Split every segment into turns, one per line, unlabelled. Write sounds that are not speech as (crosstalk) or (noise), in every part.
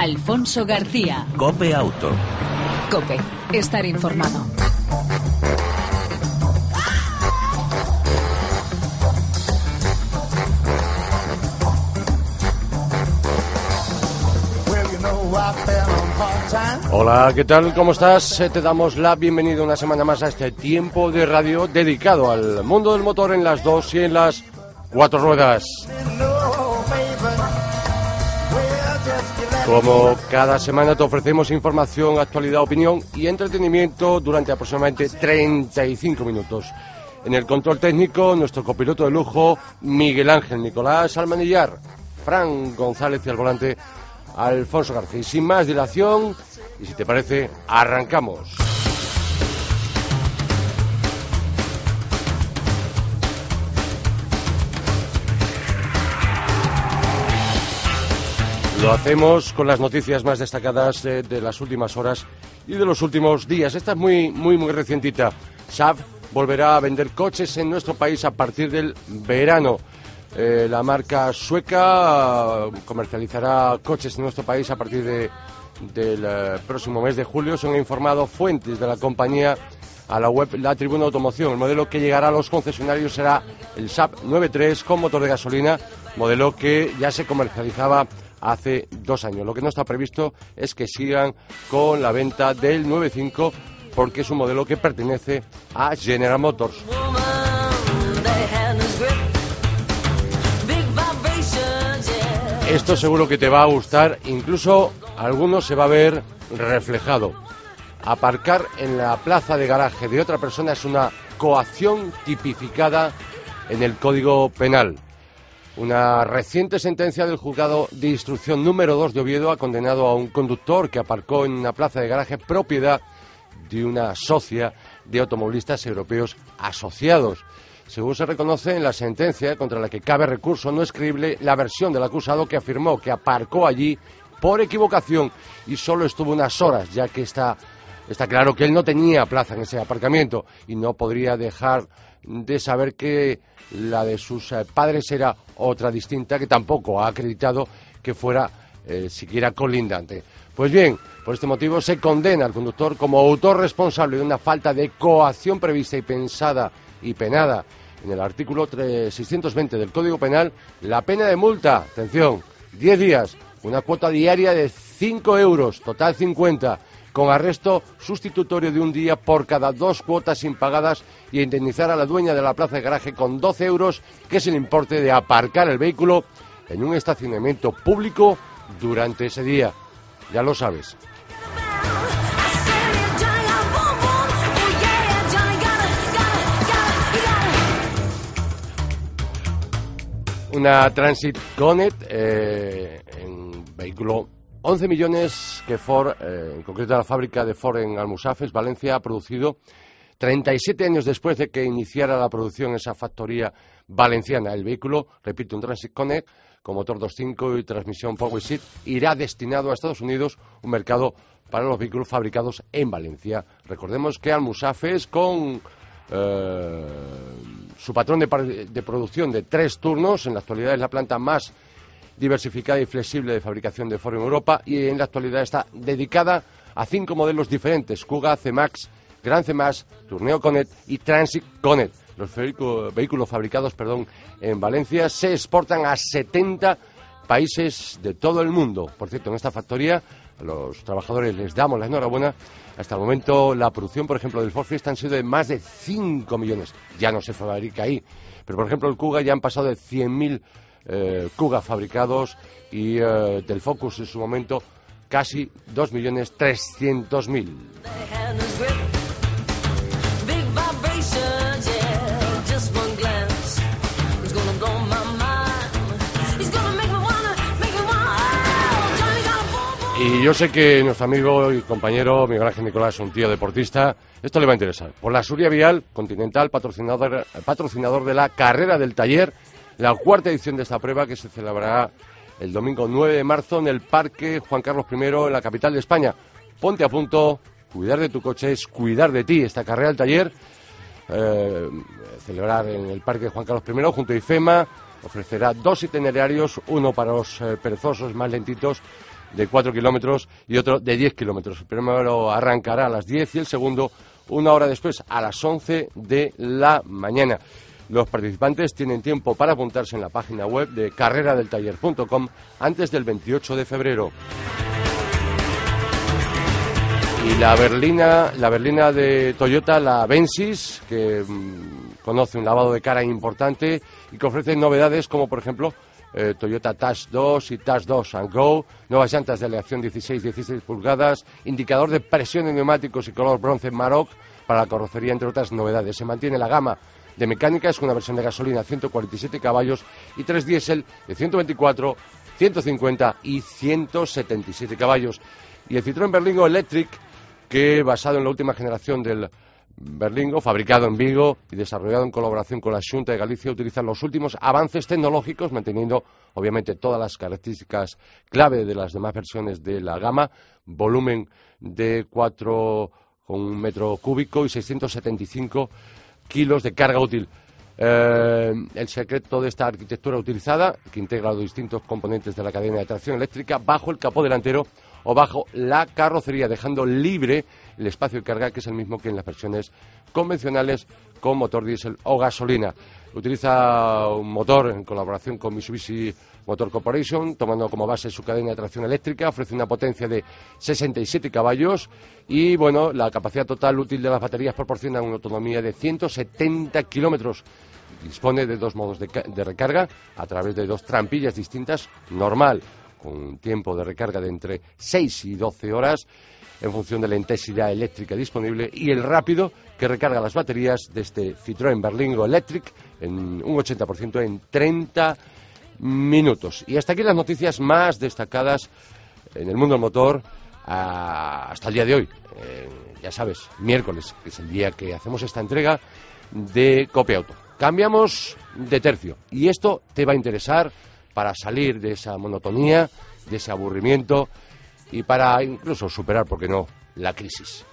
Alfonso García.
Cope Auto.
Cope, estar informado.
Hola, ¿qué tal? ¿Cómo estás? Eh, Te damos la bienvenida una semana más a este tiempo de radio dedicado al mundo del motor en las dos y en las cuatro ruedas. Como cada semana te ofrecemos información, actualidad, opinión y entretenimiento durante aproximadamente 35 minutos. En el control técnico, nuestro copiloto de lujo, Miguel Ángel Nicolás Almanillar, Fran González y al volante, Alfonso García. Y sin más dilación, y si te parece, arrancamos. Lo hacemos con las noticias más destacadas de, de las últimas horas y de los últimos días. Esta es muy, muy, muy recientita. Saab volverá a vender coches en nuestro país a partir del verano. Eh, la marca sueca eh, comercializará coches en nuestro país a partir de, del eh, próximo mes de julio. Han informado fuentes de la compañía a la web La Tribuna Automoción. El modelo que llegará a los concesionarios será el SAP 93 con motor de gasolina, modelo que ya se comercializaba hace dos años. Lo que no está previsto es que sigan con la venta del 95 porque es un modelo que pertenece a General Motors. Esto seguro que te va a gustar, incluso a algunos se va a ver reflejado. Aparcar en la plaza de garaje de otra persona es una coacción tipificada en el Código Penal. Una reciente sentencia del juzgado de instrucción número 2 de Oviedo ha condenado a un conductor que aparcó en una plaza de garaje propiedad de una socia de automovilistas europeos asociados. Según se reconoce en la sentencia contra la que cabe recurso, no es creíble la versión del acusado que afirmó que aparcó allí por equivocación y solo estuvo unas horas, ya que está, está claro que él no tenía plaza en ese aparcamiento y no podría dejar de saber que la de sus eh, padres era otra distinta que tampoco ha acreditado que fuera eh, siquiera colindante. Pues bien, por este motivo se condena al conductor como autor responsable de una falta de coacción prevista y pensada y penada en el artículo 620 del Código Penal, la pena de multa, atención, 10 días, una cuota diaria de 5 euros, total 50, con arresto sustitutorio de un día por cada dos cuotas impagadas y indemnizar a la dueña de la plaza de garaje con 12 euros, que es el importe de aparcar el vehículo en un estacionamiento público durante ese día. Ya lo sabes. Una Transit Connect eh, en vehículo 11 millones que Ford, eh, en concreto la fábrica de Ford en Almusafes, Valencia, ha producido 37 años después de que iniciara la producción esa factoría valenciana. El vehículo, repito, un Transit Connect con motor 2.5 y transmisión Power irá destinado a Estados Unidos, un mercado para los vehículos fabricados en Valencia. Recordemos que Almusafes, con eh, su patrón de, de, producción de tres turnos, en la actualidad es la planta más diversificada y flexible de fabricación de Ford en Europa y en la actualidad está dedicada a cinco modelos diferentes, Kuga, C-Max, Gran C-Max, Tourneo Connect y Transit Connect. Los vehículos fabricados perdón, en Valencia se exportan a 70 países de todo el mundo. Por cierto, en esta factoría a los trabajadores les damos la enhorabuena. Hasta el momento la producción, por ejemplo, del Ford Fiesta han sido de más de 5 millones. Ya no se fabrica ahí. Pero, por ejemplo, el Kuga ya han pasado de 100.000 eh, Kuga fabricados y eh, del Focus en su momento casi 2.300.000. Y yo sé que nuestro amigo y compañero Miguel Ángel Nicolás es un tío deportista. Esto le va a interesar. Por la Suria Vial Continental, patrocinador, patrocinador de la carrera del taller, la cuarta edición de esta prueba que se celebrará el domingo 9 de marzo en el Parque Juan Carlos I en la capital de España. Ponte a punto, cuidar de tu coche es cuidar de ti. Esta carrera del taller, eh, celebrar en el Parque Juan Carlos I junto a IFEMA, ofrecerá dos itinerarios, uno para los eh, perezosos más lentitos de 4 kilómetros y otro de 10 kilómetros. El primero arrancará a las 10 y el segundo una hora después, a las 11 de la mañana. Los participantes tienen tiempo para apuntarse en la página web de carreradeltaller.com antes del 28 de febrero. Y la berlina, la berlina de Toyota, la Bensis, que mm, conoce un lavado de cara importante y que ofrece novedades como, por ejemplo, eh, Toyota Touch 2 y Touch 2 and Go, nuevas llantas de aleación 16-16 pulgadas, indicador de presión de neumáticos y color bronce Maroc para la carrocería, entre otras novedades. Se mantiene la gama de mecánica, es una versión de gasolina 147 caballos y tres diésel de 124, 150 y 177 caballos. Y el Citroën Berlingo Electric que basado en la última generación del Berlingo, fabricado en Vigo y desarrollado en colaboración con la Junta de Galicia, utiliza los últimos avances tecnológicos, manteniendo obviamente todas las características clave de las demás versiones de la gama, volumen de 4 con un metro cúbico y 675 kilos de carga útil. Eh, el secreto de esta arquitectura utilizada, que integra los distintos componentes de la cadena de tracción eléctrica bajo el capó delantero o bajo la carrocería, dejando libre el espacio de carga, que es el mismo que en las versiones convencionales con motor diésel o gasolina. Utiliza un motor en colaboración con Mitsubishi Motor Corporation, tomando como base su cadena de tracción eléctrica, ofrece una potencia de 67 caballos y, bueno, la capacidad total útil de las baterías proporciona una autonomía de 170 kilómetros. Dispone de dos modos de, recarga a través de dos trampillas distintas, normal con un tiempo de recarga de entre 6 y 12 horas en función de la intensidad eléctrica disponible y el rápido que recarga las baterías de este Citroën Berlingo Electric en un 80% en 30 minutos. Y hasta aquí las noticias más destacadas en el mundo del motor hasta el día de hoy. Eh, ya sabes, miércoles, que es el día que hacemos esta entrega de Copia Auto. Cambiamos de tercio y esto te va a interesar para salir de esa monotonía, de ese aburrimiento y para incluso superar, ¿por qué no?, la crisis.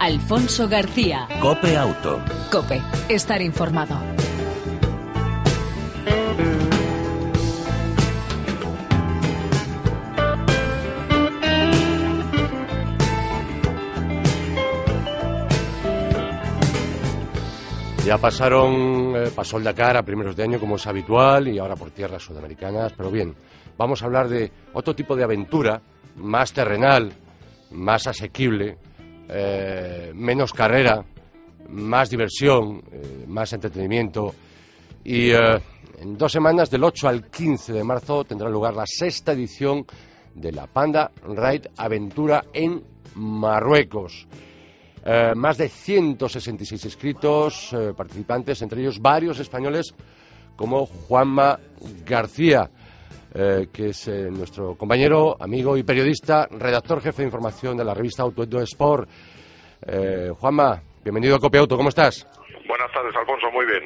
Alfonso García.
Cope Auto.
Cope, estar informado.
Ya pasaron, eh, pasó el Dakar a primeros de año como es habitual y ahora por tierras sudamericanas, pero bien, vamos a hablar de otro tipo de aventura, más terrenal, más asequible, eh, menos carrera, más diversión, eh, más entretenimiento y en dos semanas, del 8 al 15 de marzo, tendrá lugar la sexta edición de la Panda Ride Aventura en Marruecos. Eh, más de 166 inscritos, eh, participantes, entre ellos varios españoles como Juanma García, eh, que es nuestro compañero, amigo y periodista, redactor jefe de información de la revista Auto Sport. Juanma, bienvenido a Copia Auto, ¿cómo estás?
Buenas tardes, Alfonso, muy bien.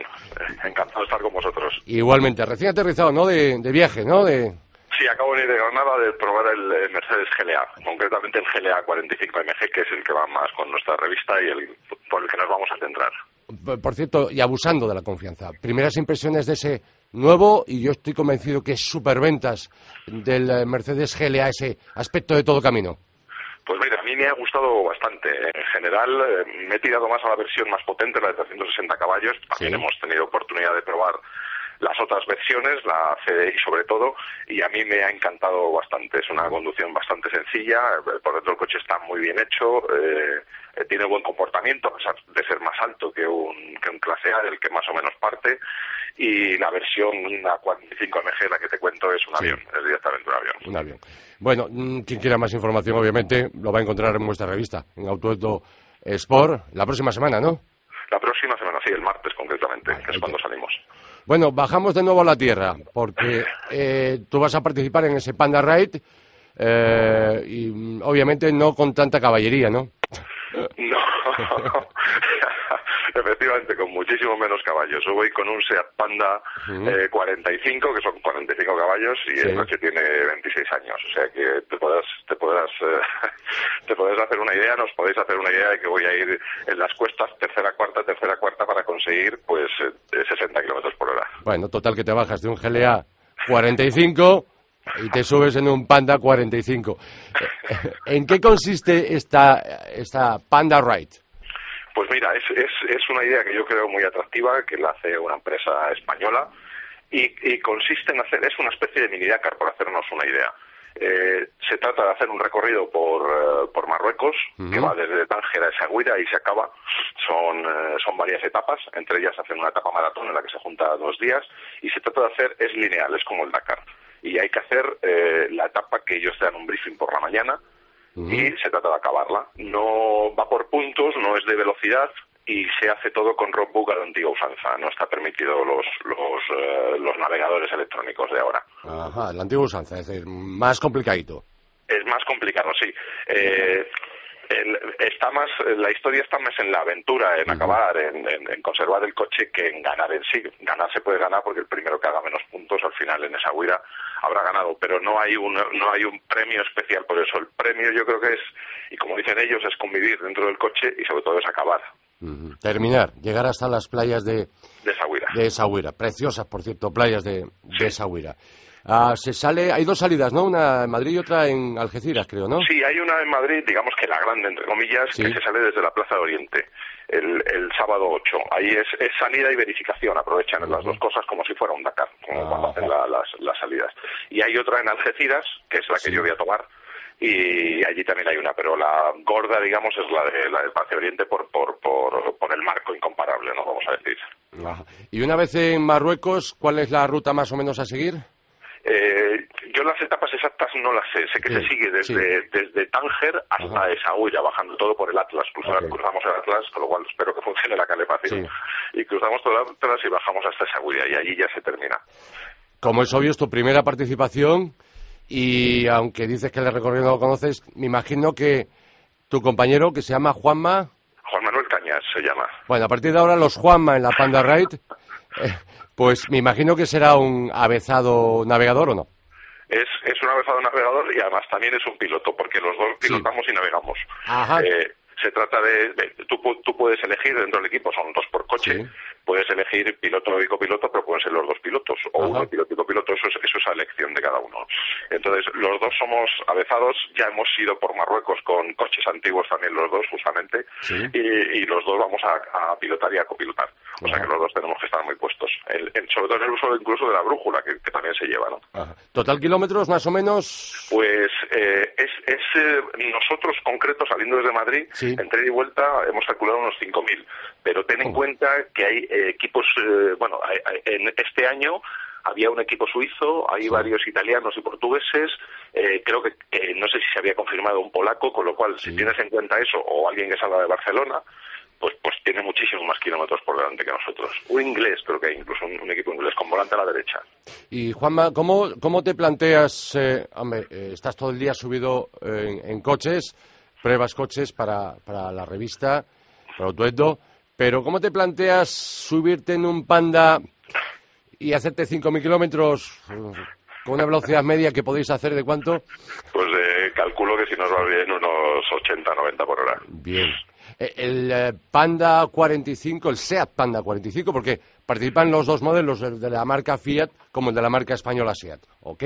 Encantado de estar con vosotros.
Igualmente, recién aterrizado, ¿no? De, de viaje, ¿no? De,
Sí, acabo de venir de Granada de probar el, Mercedes GLA, concretamente el GLA 45MG, que es el que va más con nuestra revista y el por el que nos vamos a centrar.
Por cierto, y abusando de la confianza, primeras impresiones de ese nuevo, y yo estoy convencido que es superventas del eh, Mercedes GLA, ese aspecto de todo camino.
Pues mira, a mí me ha gustado bastante. En general, eh, me he tirado más a la versión más potente, la de 360 caballos. También hemos tenido oportunidad de probar las otras versiones, la CDI sobre todo, y a mí me ha encantado bastante. Es una conducción bastante sencilla, por dentro el coche está muy bien hecho, eh, tiene buen comportamiento, a pesar de ser más alto que un, que un clase A, del que más o menos parte, y la versión a 45 MG, la que te cuento, es un avión, es directamente un avión.
Un avión. Bueno, mm, quien quiera más información, obviamente, lo va a encontrar en nuestra revista, en Autoedo Sport, la próxima semana, ¿no?
La próxima semana, sí, el martes concretamente, que es cuando salimos.
Bueno, bajamos de nuevo a la tierra, porque eh, tú vas a participar en ese Panda Ride eh, y mm, obviamente no con tanta caballería, ¿no? (laughs)
No, (laughs) efectivamente, con muchísimo menos caballos. Yo voy con un Seat Panda 45, eh, que son 45 caballos, y el coche tiene 26 años. O sea que te podrás, te podrás, (laughs) te podrás hacer una idea, nos podéis hacer una idea de que voy a ir en las cuestas tercera, cuarta, tercera, cuarta para conseguir pues 60 kilómetros por hora.
Bueno, total que te bajas de un GLA 45 y te subes en un Panda 45. (laughs) ¿En qué consiste esta, esta Panda Ride?
Mira, es, es, es una idea que yo creo muy atractiva, que la hace una empresa española y, consiste en hacer, es una especie de mini Dakar, por hacernos una idea. Eh, se trata de hacer un recorrido por, eh, por Marruecos, que va desde Tánger a Essaouira y se acaba. Son, eh, son varias etapas, entre ellas hacen una etapa maratón en la que se junta dos días, y se trata de hacer, es lineal, es como el Dakar. Y hay que hacer la etapa que ellos te dan un briefing por la mañana, y se trata de acabarla. No va por puntos, no es de velocidad, y se hace todo con roadbook a la antigua usanza. No está permitido los, los, eh, los navegadores electrónicos de ahora.
Ajá, la antigua usanza, es decir, más complicadito.
Es más complicado, sí. Eh, está más, la historia está más en la aventura, en acabar, en, conservar el coche que en ganar en sí. Ganar se puede ganar porque el primero que haga menos puntos al final en esa huida habrá ganado, pero no hay un no hay un premio especial por eso. El premio yo creo que es y como dicen ellos es convivir dentro del coche y sobre todo es acabar.
Terminar, llegar hasta las playas de,
de
Sahuira. De Preciosas, por cierto, playas de, sí. Ah, se sale, hay dos salidas, ¿no? Una en Madrid y otra en Algeciras, creo, ¿no?
Sí, hay una en Madrid, digamos que la grande, entre comillas, que se sale desde la Plaza de Oriente el, el sábado 8. Ahí es, es, sanidad y verificación, aprovechan las dos cosas como si fuera un Dakar, como cuando hacen las, las salidas. Y hay otra en Algeciras, que es la que yo voy a tomar, y allí también hay una, pero la gorda, digamos, es la, de, la del Pacífico Oriente por, por, por, por, el marco incomparable, ¿no? Vamos a decir.
Y una vez en Marruecos, ¿cuál es la ruta más o menos a seguir?
Eh, yo las etapas exactas no las sé. Sé que se sigue desde, desde Tánger hasta Essaouira, bajando todo por el Atlas. Cruzamos, el Atlas, con lo cual espero que funcione la calefacción. Y cruzamos todo el Atlas y bajamos hasta Essaouira, y allí ya se termina.
Como es obvio, es tu primera participación y aunque dices que el recorrido no lo conoces, me imagino que tu compañero, que se llama Juanma...
Se llama.
Bueno, a partir de ahora los Juanma en la Panda Ride, eh, pues me imagino que será un avezado navegador o no.
Es, es un avezado navegador y además también es un piloto, porque los dos pilotamos y navegamos.
Ajá.
Eh, se trata de, tú, tú, puedes elegir dentro del equipo, son dos por coche, puedes elegir piloto y copiloto, pero pueden ser los dos pilotos, o uno piloto y copiloto, eso es, eso es a elección de cada uno. Entonces, los dos somos avezados, ya hemos ido por Marruecos con coches antiguos también los dos, justamente, y, los dos vamos a, pilotar y a copilotar. O sea que los dos tenemos que estar muy puestos. sobre todo en el uso incluso de la brújula, que, también se lleva, ¿no?
¿Total kilómetros más o menos?
Pues eh, es, es eh, nosotros concretos, saliendo desde Madrid, entre y vuelta hemos calculado unos 5.000. Pero ten en cuenta que hay eh, equipos, eh, bueno, en este año había un equipo suizo, hay varios italianos y portugueses, eh, creo que no sé si se había confirmado un polaco, con lo cual, si tienes en cuenta eso, o alguien que salga de Barcelona, pues, pues tiene muchísimos más kilómetros por delante que nosotros. Un inglés, creo que hay incluso un, equipo inglés con volante a la derecha.
Y Juanma, ¿cómo, cómo te planteas, hombre, estás todo el día subido en, coches, pruebas coches para, para la revista, para Autueto, pero ¿cómo te planteas subirte en un Panda y hacerte 5.000 kilómetros con una velocidad media que podéis hacer de cuánto?
Pues eh, calculo que si nos va bien unos 80, 90 por hora.
Bien. Eh, el eh, Panda 45, el SEAT Panda 45, porque participan los dos modelos, el de la marca Fiat como el de la marca española SEAT, ¿ok?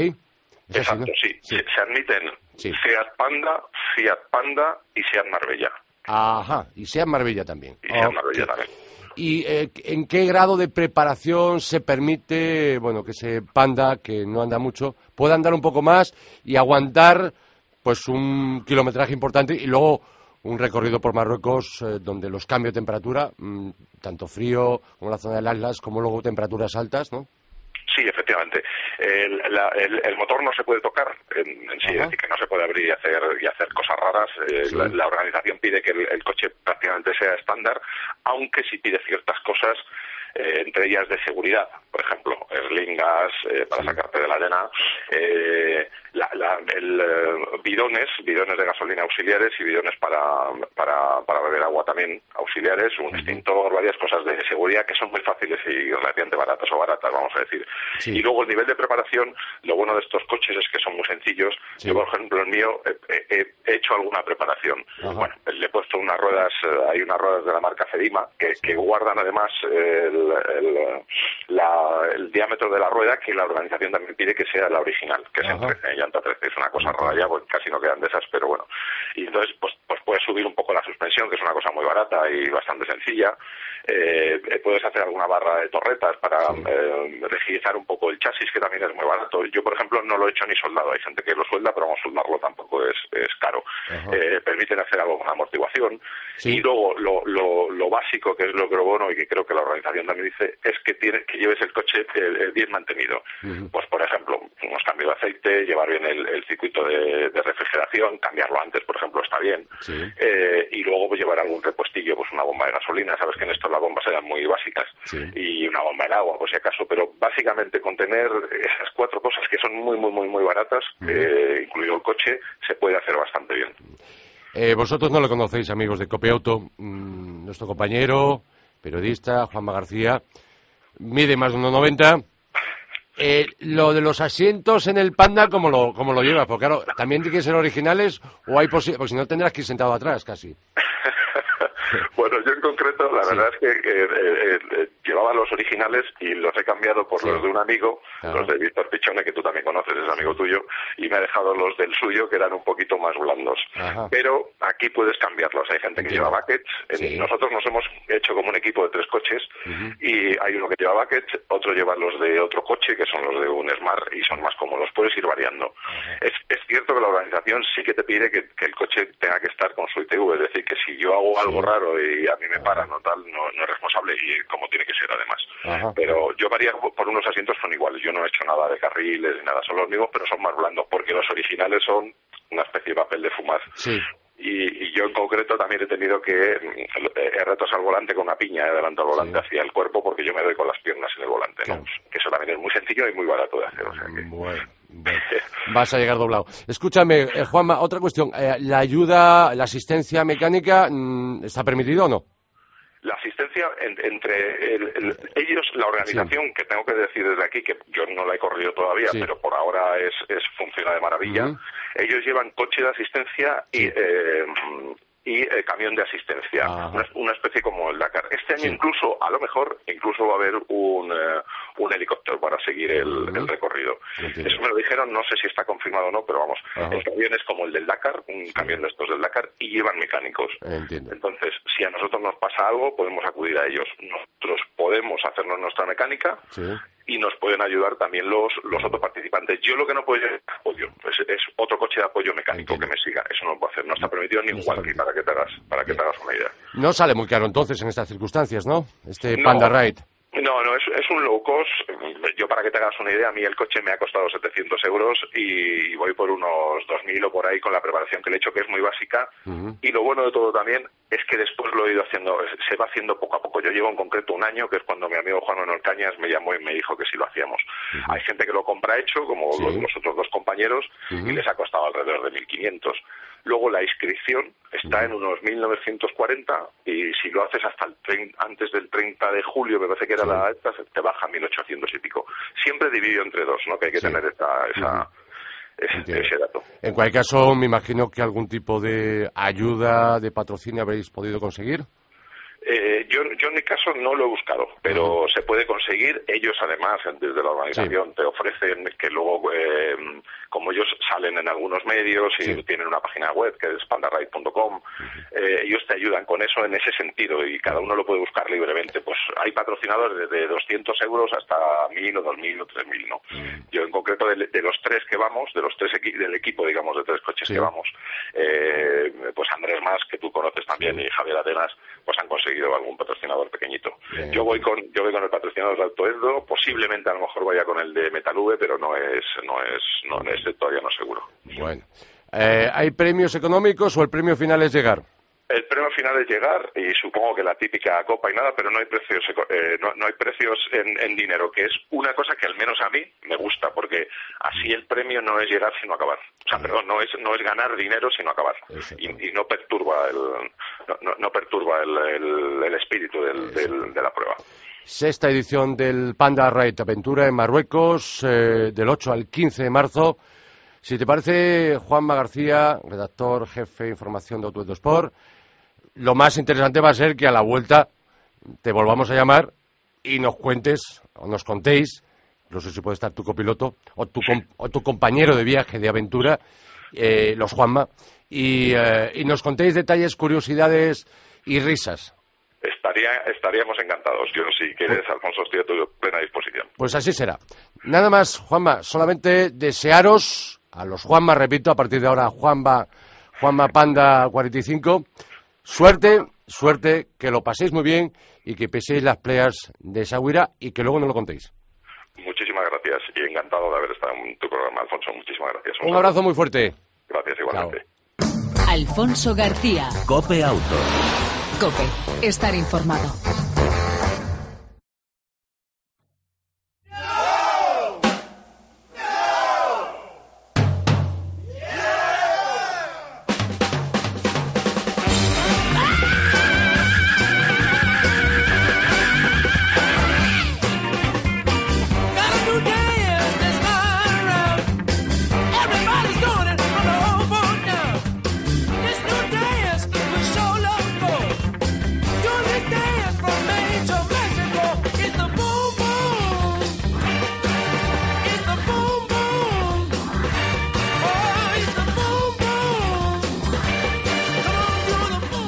Exacto, sí. Se, admiten SEAT Panda, Fiat Panda y SEAT Marbella.
Ajá, y sea Marbella también.
Y sea Marbella también.
¿Y eh, en qué grado de preparación se permite, bueno, que ese panda, que no anda mucho, pueda andar un poco más y aguantar, pues, un kilometraje importante y luego un recorrido por Marruecos eh, donde los cambios de temperatura, mm, tanto frío como la zona del Atlas, como luego temperaturas altas, ¿no?
Sí, efectivamente. El, el, motor no se puede tocar en, sí, es decir, que no se puede abrir y hacer, y hacer cosas raras. Eh, la, organización pide que el, coche prácticamente sea estándar, aunque sí pide ciertas cosas eh, entre ellas de seguridad, por ejemplo, erlingas eh, para sacarte de la arena, eh, el, bidones, bidones de gasolina auxiliares y bidones para, para, para beber agua también auxiliares, un extintor, varias cosas de seguridad que son muy fáciles y relativamente baratas o baratas, vamos a decir. Y luego el nivel de preparación, lo bueno de estos coches es que son muy sencillos. Yo, por ejemplo, el mío he, hecho alguna preparación. Bueno, le he puesto unas ruedas, hay unas ruedas de la marca Fedima que, que guardan además el el, diámetro de la rueda que la organización también pide que sea la original, que es en, llanta 13. Es una cosa rara ya, porque casi no quedan de esas, pero bueno. Y entonces, pues, pues puedes subir un poco la suspensión, que es una cosa muy barata y bastante sencilla. Eh, puedes hacer alguna barra de torretas para eh, rigidizar un poco el chasis, que también es muy barato. Yo, por ejemplo, no lo he hecho ni soldado. Hay gente que lo suelda, pero vamos, soldarlo tampoco es, es caro. Eh, permiten hacer algo con amortiguación. Y luego, lo, lo, lo, básico, que es lo que bueno y que creo que la organización también dice, es que tienes que lleves el coche bien mantenido. Pues, por ejemplo, unos cambios de aceite, llevar bien el, circuito de, refrigeración, cambiarlo antes, por ejemplo, está bien. Eh, y luego pues, llevar algún repuestillo, pues una bomba de gasolina. Sabes que en esto las bombas eran muy básicas. Y una bomba de agua, por si acaso. Pero básicamente con tener esas cuatro cosas que son muy, muy, muy, muy baratas, eh, incluido el coche, se puede hacer bastante bien.
Eh, vosotros no lo conocéis, amigos de Copiauto. Mm, nuestro compañero, periodista, Juanma García, mide más de 1,90. Eh, lo de los asientos en el Panda, ¿cómo lo, cómo lo llevas? Porque claro, ¿también tienen que ser originales o hay posibilidad? Porque si no tendrás que ir sentado atrás casi. (laughs)
bueno, yo en concreto, la verdad es que eh, eh, llevaba los originales y los he cambiado por los de un amigo, los de Víctor Pichone, que tú también conoces, es amigo tuyo, y me ha dejado los del suyo, que eran un poquito más blandos. Pero aquí puedes cambiarlos. Hay gente que lleva buckets. Nosotros nos hemos hecho como un equipo de tres coches y hay uno que lleva buckets, otro lleva los de otro coche, que son los de un Smart y son más cómodos. Puedes ir variando. Es, cierto que la organización sí que te pide que, el coche tenga que estar con su ITV, es decir, que si yo hago algo raro y a mí me paran o tal, no, no es responsable y como tiene que ser además. Pero yo varía por unos asientos son iguales. Yo no he hecho nada de carriles ni nada, son los mismos, pero son más blandos porque los originales son una especie de papel de fumar. Y, yo en concreto también he tenido que mm, he retrasado el volante con una piña, he adelantado el volante hacia el cuerpo porque yo me doy con las piernas en el volante, que eso también es muy sencillo y muy barato de hacer. O sea que...
bueno, (laughs) vas a llegar doblado. Escúchame, eh, Juanma, otra cuestión. Eh, ¿La ayuda, la asistencia mecánica mm, está permitido o no?
la asistencia entre ellos, la organización, que tengo que decir desde aquí, que yo no la he corrido todavía, pero por ahora es, funciona de maravilla, ellos llevan coche de asistencia y eh, y el camión de asistencia, una, especie como el Dakar. Este año incluso, a lo mejor, incluso va a haber un, eh, un helicóptero para seguir el, recorrido. Eso me lo dijeron, no sé si está confirmado o no, pero vamos, el camión es como el del Dakar, un camión de estos del Dakar, y llevan mecánicos. Entonces, si a nosotros nos pasa algo, podemos acudir a ellos. Nosotros podemos hacernos nuestra mecánica y nos pueden ayudar también los, los otros participantes. Yo lo que no puedo es apoyo, es, otro coche de apoyo mecánico que me siga. Eso no lo puedo hacer, no está permitido ni un walkie para que te hagas, para que te hagas una idea.
No sale muy caro entonces en estas circunstancias, ¿no? Este Panda Ride.
Es, es, un low cost. Yo, para que te hagas una idea, a mí el coche me ha costado 700 euros y voy por unos 2.000 o por ahí con la preparación que le he hecho, que es muy básica. Y lo bueno de todo también es que después lo he ido haciendo, se va haciendo poco a poco. Yo llevo en concreto un año, que es cuando mi amigo Juan Manuel Cañas me llamó y me dijo que sí lo hacíamos. Hay gente que lo compra hecho, como los, otros dos compañeros, y les ha costado alrededor de 1.500. Luego la inscripción está en unos 1940 y si lo haces hasta el antes del 30 de julio, me parece que era la alta, te baja a 1800 y pico. Siempre dividido entre dos, ¿no? Que hay que tener esa, esa ese, dato.
En cualquier caso, me imagino que algún tipo de ayuda, de patrocinio habréis podido conseguir.
Eh, yo, yo en mi caso no lo he buscado, pero se puede conseguir. Ellos además, desde la organización, te ofrecen que luego, eh, como ellos salen en algunos medios y tienen una página web que es pandarride.com, eh, ellos te ayudan con eso en ese sentido y cada uno lo puede buscar libremente. Pues hay patrocinadores desde 200 euros hasta 1.000 o 2.000 o 3.000, ¿no? Yo en concreto de, los tres que vamos, de los tres del equipo, digamos, de tres coches que vamos, pues Andrés Más, que tú conoces también, y Javier Atenas, pues han conseguido algún patrocinador pequeñito. Yo voy con yo voy con el patrocinador de Alto Edo, posiblemente a lo mejor vaya con el de Metalube, pero no es no es no es todavía no seguro.
Bueno, eh, ¿hay premios económicos o el premio final es llegar?
El premio final es llegar y supongo que la típica copa y nada, pero no hay precios, eh, no, hay precios en, dinero, que es una cosa que al menos a mí me gusta, porque así el premio no es llegar sino acabar. O sea, perdón, no es no es ganar dinero sino acabar y, no perturba el no, perturba el, espíritu de la prueba.
Sexta edición del Panda Ride Aventura en Marruecos, eh, del 8 al 15 de marzo. Si te parece, Juanma García, redactor jefe de información de Auto Sport, lo más interesante va a ser que a la vuelta te volvamos a llamar y nos cuentes, o nos contéis, no sé si puede estar tu copiloto, o tu, o tu compañero de viaje, de aventura, eh, los Juanma, y, eh, y nos contéis detalles, curiosidades y risas.
Estaría, estaríamos encantados. Yo, si quieres, pues- Alfonso, estoy a tu plena disposición.
Pues así será. Nada más, Juanma, solamente desearos a los Juanma, repito, a partir de ahora Juanma, Juanma Panda 45, suerte, suerte, que lo paséis muy bien y que peséis las playas de Sahuira y que luego nos lo contéis.
Muchísimas gracias y encantado de haber estado en tu programa, Alfonso. Muchísimas gracias.
Un, abrazo muy fuerte.
Gracias igualmente.
Alfonso García.
Cope Auto.
Cope, estar informado.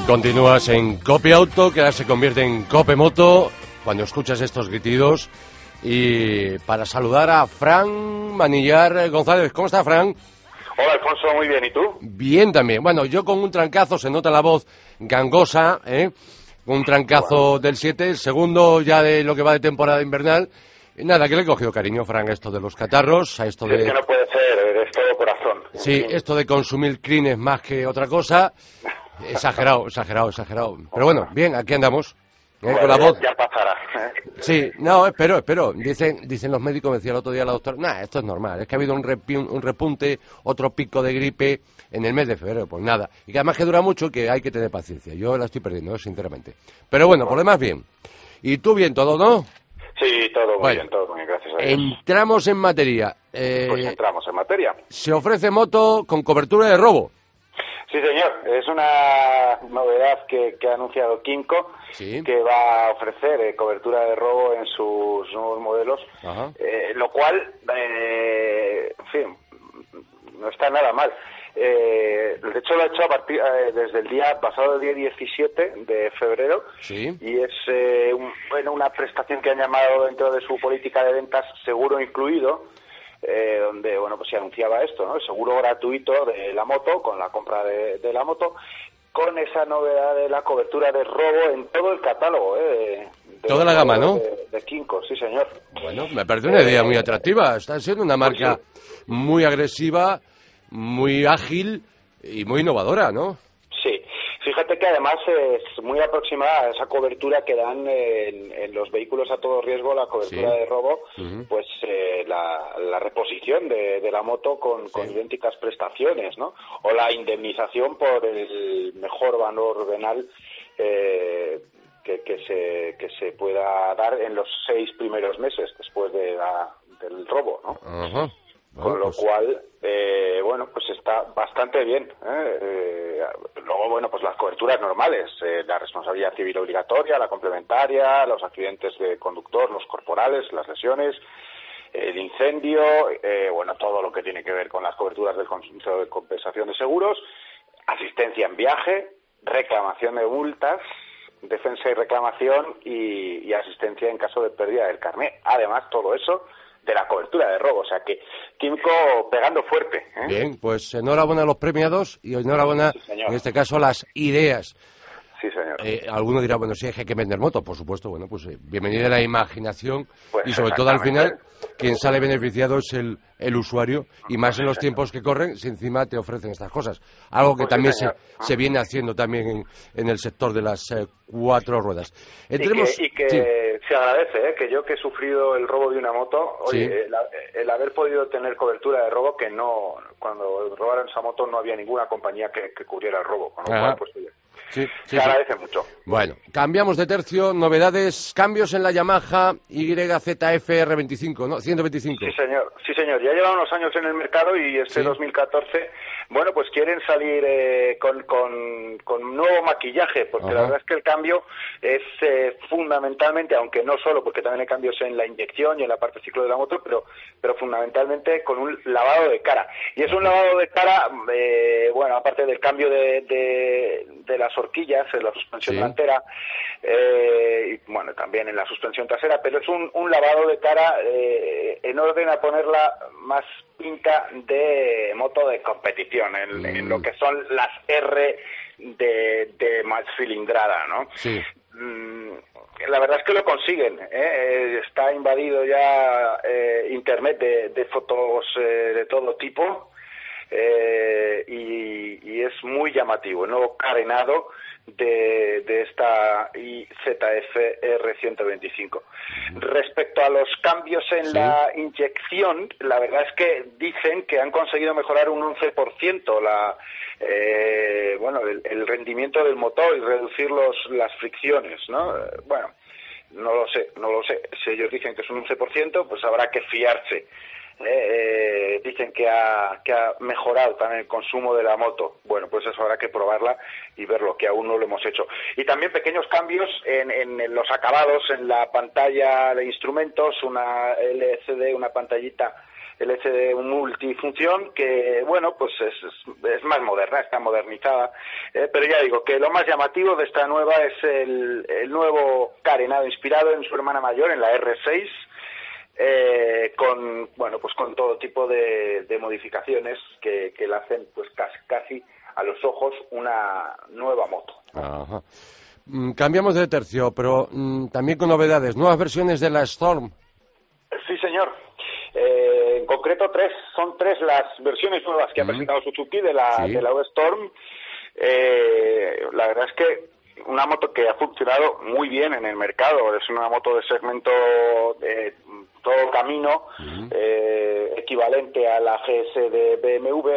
Continúas en Cope Auto, que ahora se convierte en Cope Moto cuando escuchas estos gritidos. Y para saludar a Fran Manillar González. ¿Cómo está, Fran?
Hola, Alfonso, muy bien. ¿Y tú?
Bien también. Bueno, yo con un trancazo, se nota la voz gangosa, ¿eh? Un trancazo del 7, el segundo ya de lo que va de temporada invernal. Y nada, que le he cogido cariño, Fran, a esto de los catarros, a esto
Sí,
de...
Es que no puede ser, es todo corazón.
Sí, esto de consumir crines más que otra cosa. (laughs) Exagerado, exagerado, exagerado. Pero bueno, bien, aquí andamos. ¿eh? Con la voz.
Ya pasará.
Sí, no, espero, espero. Dicen, dicen los médicos, me decía el otro día la doctora, nah, esto es normal, es que ha habido un, repi- un repunte, otro pico de gripe en el mes de febrero, pues nada. Y que además que dura mucho y que hay que tener paciencia. Yo la estoy perdiendo, ¿eh? sinceramente. Pero bueno, por lo demás bien. Y tú bien todo, ¿no?
Sí, todo muy
Bueno.
bien, todo muy bien, gracias a Dios.
Entramos en materia. Eh,
Pues entramos en materia.
se ofrece moto con cobertura de robo.
Sí, señor, es una novedad que, que ha anunciado Kimco,
Sí.
que va a ofrecer eh, cobertura de robo en sus nuevos modelos, eh, lo cual, eh, en fin, no está nada mal. Eh, de hecho, lo ha hecho a partir, eh, desde el día pasado, el día 17 de febrero,
Sí.
y es eh, un- bueno, una prestación que han llamado dentro de su política de ventas seguro incluido, eh, donde bueno pues se anunciaba esto, ¿no? El seguro gratuito de la moto con la compra de, de la moto, con esa novedad de la cobertura de robo en todo el catálogo, ¿eh? de-
Toda la
de-
gama, ¿no?
De, de Kinko, sí señor.
Bueno, me parece una idea muy atractiva. Está siendo una marca
Pues
muy agresiva, muy ágil y muy innovadora, ¿no?
Sí, fíjate que además es muy aproximada a esa cobertura que dan en, en los vehículos a todo riesgo, la cobertura
Sí.
de robo, pues eh, la, la reposición de, de la moto con, con idénticas prestaciones, ¿no? O la indemnización por el mejor valor venal eh, que, que se, que se pueda dar en los seis primeros meses después de la- del robo, ¿no? Con
Bueno,
lo
pues,
cual, eh, bueno, pues está bastante bien. ¿eh? Eh, luego, bueno, pues las coberturas normales, eh, la responsabilidad civil obligatoria, la complementaria, los accidentes de conductor, los corporales, las lesiones, el incendio, eh, bueno, todo lo que tiene que ver con las coberturas del Consejo de Compensación de Seguros, asistencia en viaje, reclamación de multas, defensa y reclamación y, y asistencia en caso de pérdida del carnet. Además, todo eso de la cobertura de robo. O sea que Kimco pegando fuerte. ¿eh?
bien, pues enhorabuena a los premiados y enhorabuena,
Sí,
en este caso, a las ideas.
Sí, señor.
Eh, alguno dirá, bueno, sí, hay que vender motos, por supuesto. Bueno, pues eh, bienvenida la imaginación
Pues
y sobre todo al final, quien sale beneficiado es el, el usuario y más en los tiempos que corren, si encima te ofrecen estas cosas. Algo que
Pues sí,
también se, se viene haciendo también en, en el sector de las eh, cuatro ruedas.
Y
Entremos-
que, y que
sí.
se agradece, ¿eh? que yo que he sufrido el robo de una moto, oye,
Sí.
el, el haber podido tener cobertura de robo, que no, cuando robaron esa moto no había ninguna compañía que, que cubriera el robo, con lo
Ajá.
cual, pues oye, se agradece mucho.
Bueno, cambiamos de tercio, novedades, cambios en la Yamaha YZF-R25, ¿no? 125.
Sí, señor, sí, señor. Ya lleva unos años en el mercado y este 2014, bueno, pues quieren salir eh, con, con, nuevo maquillaje, porque la verdad es que el cambio es eh, fundamentalmente, aunque no solo, porque también hay cambios en la inyección y en la parte ciclo de la moto, pero, pero fundamentalmente con un lavado de cara. Y es un lavado de cara, eh, bueno, aparte del cambio de, de, las horquillas en la suspensión delantera, y bueno, también en la suspensión trasera, pero es un, un lavado de cara en orden a ponerla más pinta de moto de competición, en, lo mm. que son las R de, de más cilindrada, ¿no?
Sí.
Mm, la verdad es que lo consiguen. ¿eh? eh está invadido ya eh, Internet de, fotos eh, de todo tipo y, y, es muy llamativo. El nuevo carenado de, de esta IZF 125 Respecto a los cambios en la inyección, la verdad es que dicen que han conseguido mejorar un 11% la, eh, bueno, el, rendimiento del motor y reducir los, las fricciones, ¿no? Bueno, no lo sé, no lo sé. Si ellos dicen que es un 11%, pues habrá que fiarse. Eh, dicen que ha, que ha mejorado también el consumo de la moto. Bueno, pues eso habrá que probarla y ver lo que aún no lo hemos hecho. Y también pequeños cambios en, en, los acabados, en la pantalla de instrumentos, una LCD, una pantallita LCD multifunción que, bueno, pues es, es, más moderna, está modernizada. Eh, pero ya digo que lo más llamativo de esta nueva es el, el nuevo carenado inspirado en su hermana mayor, en la R6 eh, con bueno pues con todo tipo de, modificaciones que, que la hacen pues casi, casi a los ojos una nueva moto.
Mm, cambiamos de tercio, pero mm, también con novedades, nuevas versiones de la Storm.
Sí, señor. Eh, en concreto tres, son tres las versiones nuevas que ha presentado Suzuki de la, de la Storm. Eh, la verdad es que una moto que ha funcionado muy bien en el mercado. Es una moto de segmento de camino, eh, equivalente a la GS de BMW.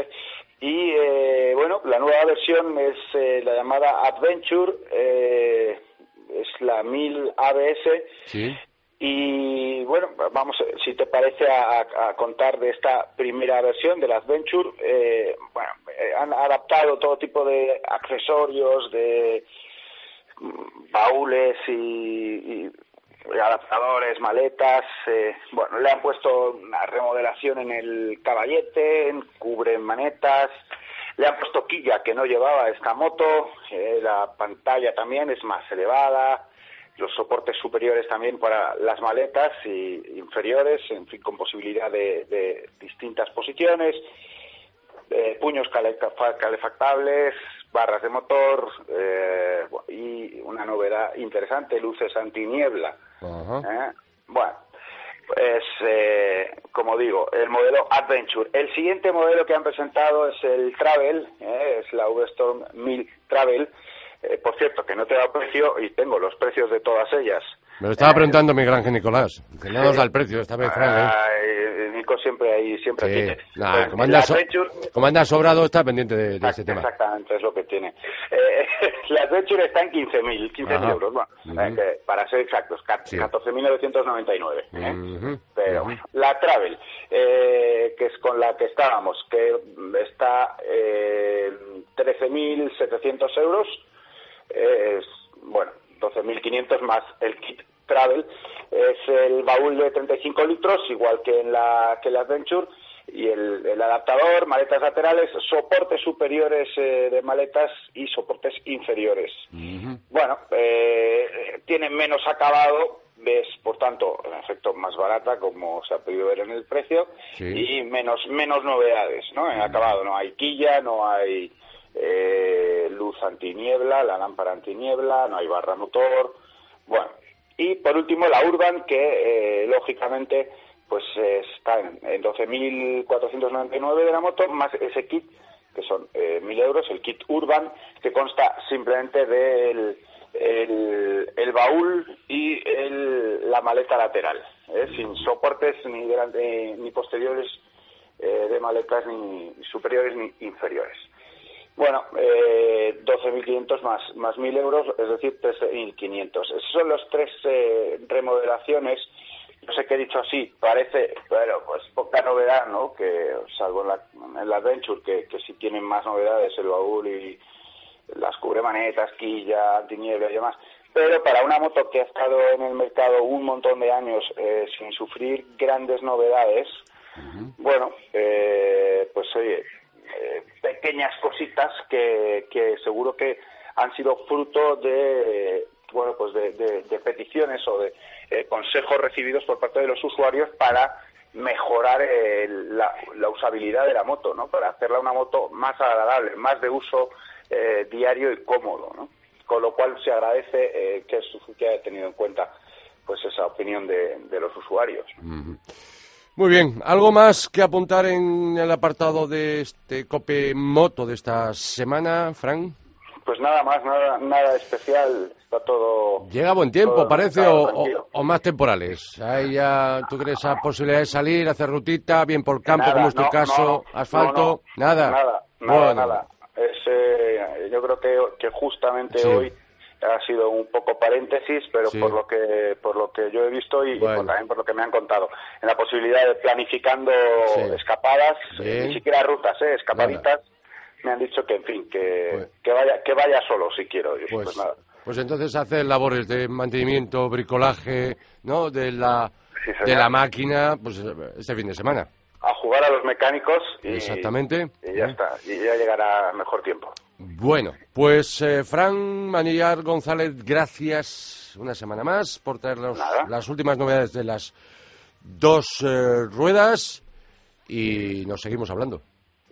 Y eh, bueno, la nueva versión es eh, la llamada Adventure, es la 1000 ABS. Y bueno, vamos, si te parece, a, contar de esta primera versión de la Adventure. bueno, han adaptado todo tipo de accesorios, de mm, baúles y adaptadores, maletas, eh, bueno, le han puesto una remodelación en el caballete, cubren manetas, le han puesto quilla que no llevaba esta moto, eh, la pantalla también es más elevada, los soportes superiores también para las maletas y inferiores, en fin, con posibilidad de, distintas posiciones, eh, puños calefactables, barras de motor y una novedad interesante, luces antiniebla ¿Eh? Bueno, pues eh, como digo, el modelo Adventure. El siguiente modelo que han presentado es el Travel, ¿eh? es la V-Storm 1000 Travel. por cierto, que no te dado precio y tengo los precios de todas ellas.
Me lo estaba preguntando mi granje Nicolás, que no nos da el precio esta vez, Frank.
Nico siempre ahí, siempre tiene.
como, anda sobrado, está pendiente de, ese tema.
Exactamente, es lo que tiene. Eh, (laughs) la Adventure está en 15.000 15 euros, bueno, para ser exactos, 14.999. ¿eh? Pero la Travel, eh, que es con la que estábamos, que está eh, 13.700 euros, es, bueno, 12.500 más el kit Travel es el baúl de 35 litros, igual que en la, que la Adventure, y el, adaptador, maletas laterales, soportes superiores eh, de maletas y soportes inferiores. Bueno, eh, tiene menos acabado, ves, por tanto, en efecto, más barata, como se ha podido ver en el precio, y menos, menos novedades, ¿no? En acabado no hay quilla, no hay eh, luz antiniebla, la lámpara antiniebla, no hay barra motor, bueno, y por último la Urban, que eh, lógicamente pues está en, 12.499 de la moto, más ese kit, que son eh, 1.000 euros, el kit Urban, que consta simplemente del el, baúl y el, la maleta lateral, ¿eh? sin soportes ni, ni posteriores eh, de maletas, ni superiores ni inferiores. Bueno, eh, 12.500 más, más 1.000 euros, es decir, 13.500. Esas son las tres eh, remodelaciones. No sé qué he dicho así, parece, pero pues poca novedad, ¿no? Que salvo en la, en la Adventure, que, que sí tienen más novedades, el baúl y las cubremanetas, quilla, antiniebla y demás. Pero para una moto que ha estado en el mercado un montón de años eh, sin sufrir grandes novedades, bueno, eh, pues oye, eh, pequeñas cositas que, que seguro que han sido fruto de bueno pues de, peticiones o de eh, consejos recibidos por parte de los usuarios para mejorar eh, la, usabilidad de la moto, ¿no? Para hacerla una moto más agradable, más de uso diario y cómodo, ¿no? Con lo cual se agradece que Suzuki haya tenido en cuenta pues esa opinión de, los usuarios.
Muy bien, ¿algo más que apuntar en el apartado de este Cope Moto de esta semana, Frank?
Pues nada más, nada, nada especial, está todo...
Llega buen tiempo, parece, o, más temporales. Hay ya, ¿Tú crees esa posibilidad de salir, hacer rutita, bien por campo, como es tu caso, asfalto?
nada. Nada, nada, nada. Eh, yo creo que, que justamente hoy ha sido un poco paréntesis, pero por lo que por lo que yo he visto y, también por lo que me han contado, en la posibilidad de planificando escapadas, ni siquiera rutas, ¿eh? escapaditas, me han dicho que en fin, que, pues que vaya que vaya solo si quiero.
Pues, pues, pues, entonces hacer labores de mantenimiento, bricolaje, ¿no? De la de la máquina, pues este fin de semana
a jugar a los mecánicos y,
Exactamente.
y ya está, y ya llegará mejor tiempo.
Bueno, pues eh, Fran Manillar González, gracias una semana más por traernos las últimas novedades de las dos eh, ruedas y nos seguimos hablando.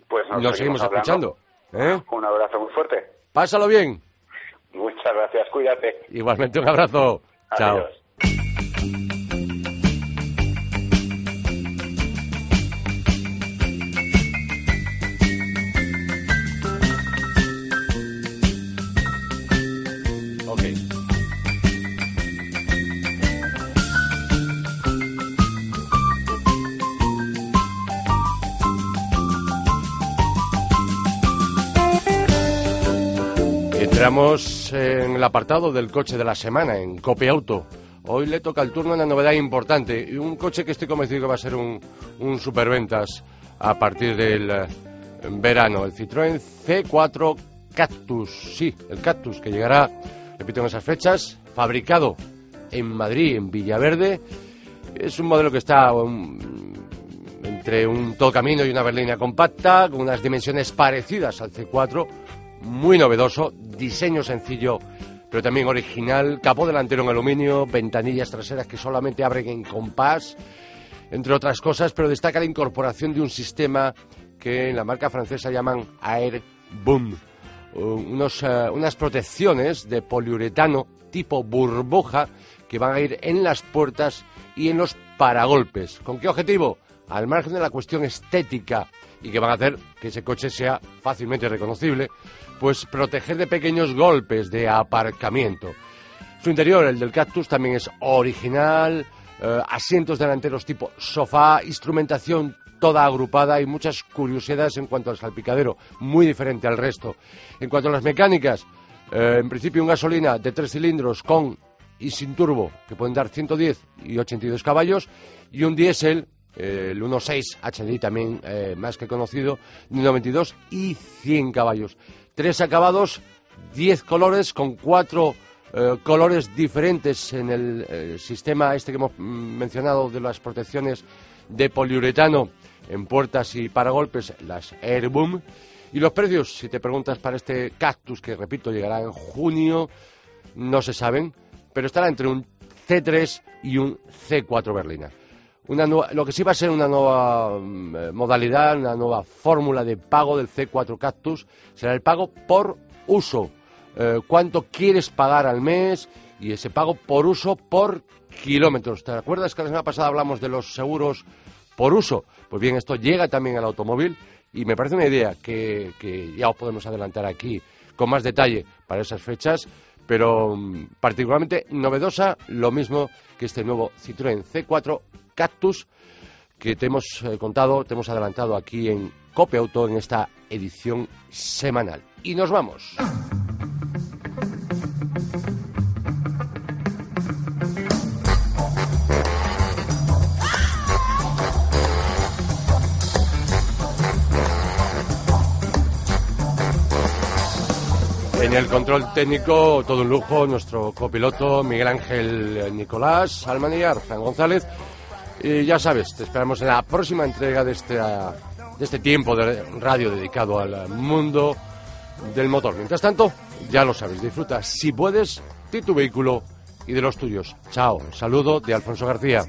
Pues nos,
seguimos, escuchando. ¿eh?
Un abrazo muy fuerte.
Pásalo bien.
Muchas gracias, cuídate.
Igualmente un abrazo. Chao. Entramos en el apartado del coche de la semana, en Cope Auto. Hoy le toca el turno una novedad importante un coche que estoy convencido que va a ser un, un superventas a partir del eh, verano. El Citroën C4 Cactus. Sí, el Cactus que llegará, repito, en esas fechas, fabricado en Madrid, en Villaverde. Es un modelo que está um, entre un todo camino y una berlina compacta, con unas dimensiones parecidas al C4 muy novedoso, diseño sencillo, pero también original, capó delantero en aluminio, ventanillas traseras que solamente abren en compás, entre otras cosas, pero destaca la incorporación de un sistema que en la marca francesa llaman Air Boom, unos, eh, unas protecciones de poliuretano tipo burbuja que van a ir en las puertas y en los paragolpes. ¿Con qué objetivo? Al margen de la cuestión estética y que van a hacer que ese coche sea fácilmente reconocible, pues proteger de pequeños golpes de aparcamiento. Su interior, el del Cactus, también es original, eh, asientos delanteros tipo sofá, instrumentación toda agrupada y muchas curiosidades en cuanto al salpicadero, muy diferente al resto. En cuanto a las mecánicas, eh, en principio un gasolina de tres cilindros con y sin turbo, que pueden dar 110 y 82 caballos, y un diésel el 1.6 HDI también eh, más que conocido, 92 y 100 caballos. Tres acabados, 10 colores con cuatro eh, colores diferentes en el eh, sistema este que hemos mencionado de las protecciones de poliuretano en puertas y paragolpes, las Airboom. Y los precios, si te preguntas para este cactus, que repito, llegará en junio, no se saben, pero estará entre un C3 y un C4 berlina lo que sí va a ser una nueva mm, eh, modalidad, una nueva fórmula de pago del C4 Cactus, será el pago por uso. Eh, ¿Cuánto quieres pagar al mes? Y ese pago por uso por kilómetros. ¿Te acuerdas que la semana pasada hablamos de los seguros por uso? Pues bien, esto llega también al automóvil y me parece una idea que, que ya os podemos adelantar aquí con más detalle para esas fechas, pero mm, particularmente novedosa, lo mismo que este nuevo Citroën C4 Cactus, que te hemos eh, contado, te hemos adelantado aquí en Cope Auto en esta edición semanal. Y nos vamos. En el control técnico, todo un lujo, nuestro copiloto Miguel Ángel Nicolás Almanillar, Fran González. Y ya sabes, te esperamos en la próxima entrega de este, de este tiempo de radio dedicado al mundo del motor. Mientras tanto, ya lo sabes, disfruta si puedes de tu vehículo y de los tuyos. Chao, saludo de Alfonso García.